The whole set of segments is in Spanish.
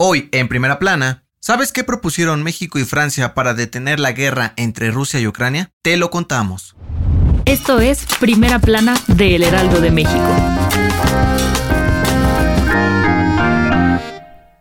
Hoy, en primera plana, ¿sabes qué propusieron México y Francia para detener la guerra entre Rusia y Ucrania? Te lo contamos. Esto es Primera Plana de El Heraldo de México.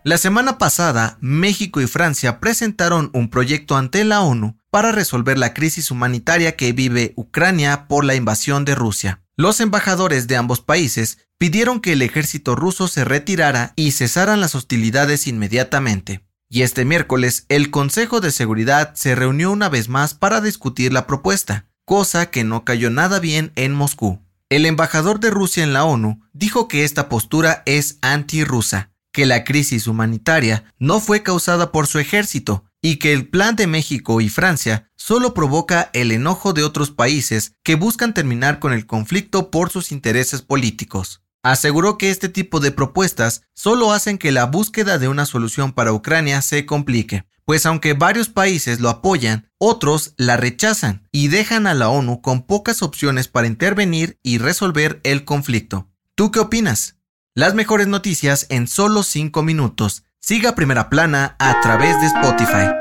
La semana pasada, México y Francia presentaron un proyecto ante la ONU para resolver la crisis humanitaria que vive Ucrania por la invasión de Rusia. Los embajadores de ambos países pidieron que el ejército ruso se retirara y cesaran las hostilidades inmediatamente. Y este miércoles el Consejo de Seguridad se reunió una vez más para discutir la propuesta, cosa que no cayó nada bien en Moscú. El embajador de Rusia en la ONU dijo que esta postura es anti-rusa, que la crisis humanitaria no fue causada por su ejército, y que el plan de México y Francia solo provoca el enojo de otros países que buscan terminar con el conflicto por sus intereses políticos. Aseguró que este tipo de propuestas solo hacen que la búsqueda de una solución para Ucrania se complique, pues aunque varios países lo apoyan, otros la rechazan y dejan a la ONU con pocas opciones para intervenir y resolver el conflicto. ¿Tú qué opinas? Las mejores noticias en solo 5 minutos. Siga Primera Plana a través de Spotify.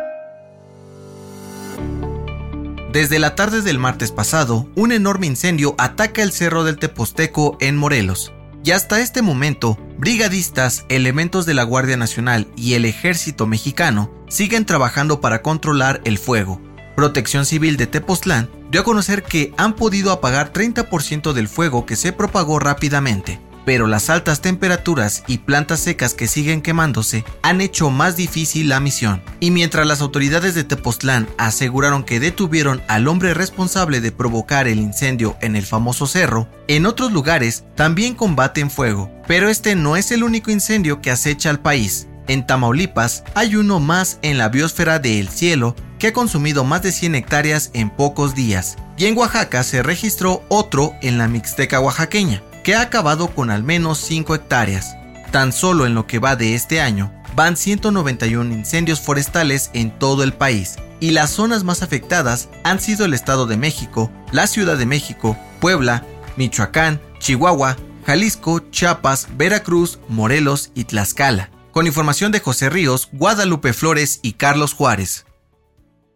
Desde la tarde del martes pasado, un enorme incendio ataca el Cerro del Teposteco en Morelos. Y hasta este momento, brigadistas, elementos de la Guardia Nacional y el Ejército Mexicano siguen trabajando para controlar el fuego. Protección Civil de Tepoztlán dio a conocer que han podido apagar 30% del fuego que se propagó rápidamente pero las altas temperaturas y plantas secas que siguen quemándose han hecho más difícil la misión. Y mientras las autoridades de Tepoztlán aseguraron que detuvieron al hombre responsable de provocar el incendio en el famoso cerro, en otros lugares también combaten fuego. Pero este no es el único incendio que acecha al país. En Tamaulipas hay uno más en la biosfera de El Cielo que ha consumido más de 100 hectáreas en pocos días. Y en Oaxaca se registró otro en la Mixteca oaxaqueña que ha acabado con al menos 5 hectáreas. Tan solo en lo que va de este año, van 191 incendios forestales en todo el país, y las zonas más afectadas han sido el Estado de México, la Ciudad de México, Puebla, Michoacán, Chihuahua, Jalisco, Chiapas, Veracruz, Morelos y Tlaxcala. Con información de José Ríos, Guadalupe Flores y Carlos Juárez.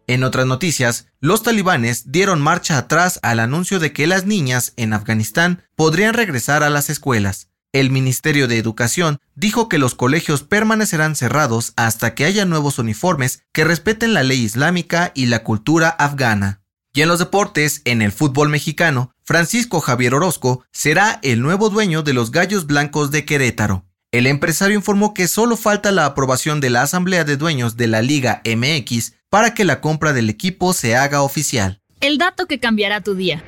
En otras noticias, los talibanes dieron marcha atrás al anuncio de que las niñas en Afganistán podrían regresar a las escuelas. El Ministerio de Educación dijo que los colegios permanecerán cerrados hasta que haya nuevos uniformes que respeten la ley islámica y la cultura afgana. Y en los deportes, en el fútbol mexicano, Francisco Javier Orozco será el nuevo dueño de los Gallos Blancos de Querétaro. El empresario informó que solo falta la aprobación de la Asamblea de Dueños de la Liga MX para que la compra del equipo se haga oficial. El dato que cambiará tu día.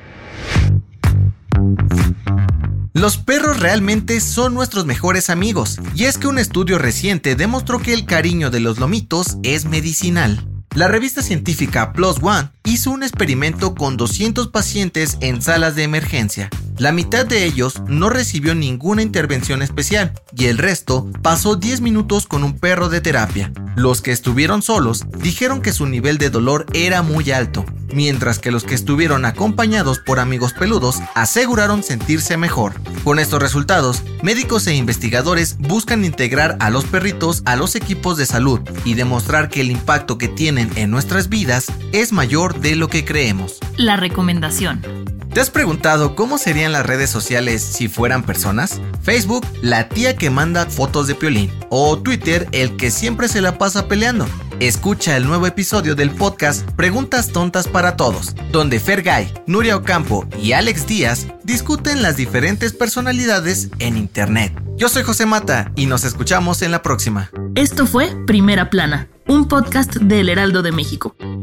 Los perros realmente son nuestros mejores amigos, y es que un estudio reciente demostró que el cariño de los lomitos es medicinal. La revista científica Plus One hizo un experimento con 200 pacientes en salas de emergencia. La mitad de ellos no recibió ninguna intervención especial y el resto pasó 10 minutos con un perro de terapia. Los que estuvieron solos dijeron que su nivel de dolor era muy alto, mientras que los que estuvieron acompañados por amigos peludos aseguraron sentirse mejor. Con estos resultados, médicos e investigadores buscan integrar a los perritos a los equipos de salud y demostrar que el impacto que tienen en nuestras vidas es mayor de lo que creemos. La recomendación. ¿Te has preguntado cómo serían las redes sociales si fueran personas? Facebook, la tía que manda fotos de piolín. O Twitter, el que siempre se la pasa peleando. Escucha el nuevo episodio del podcast Preguntas Tontas para Todos, donde Fergay, Nuria Ocampo y Alex Díaz discuten las diferentes personalidades en Internet. Yo soy José Mata y nos escuchamos en la próxima. Esto fue Primera Plana un podcast del Heraldo de México.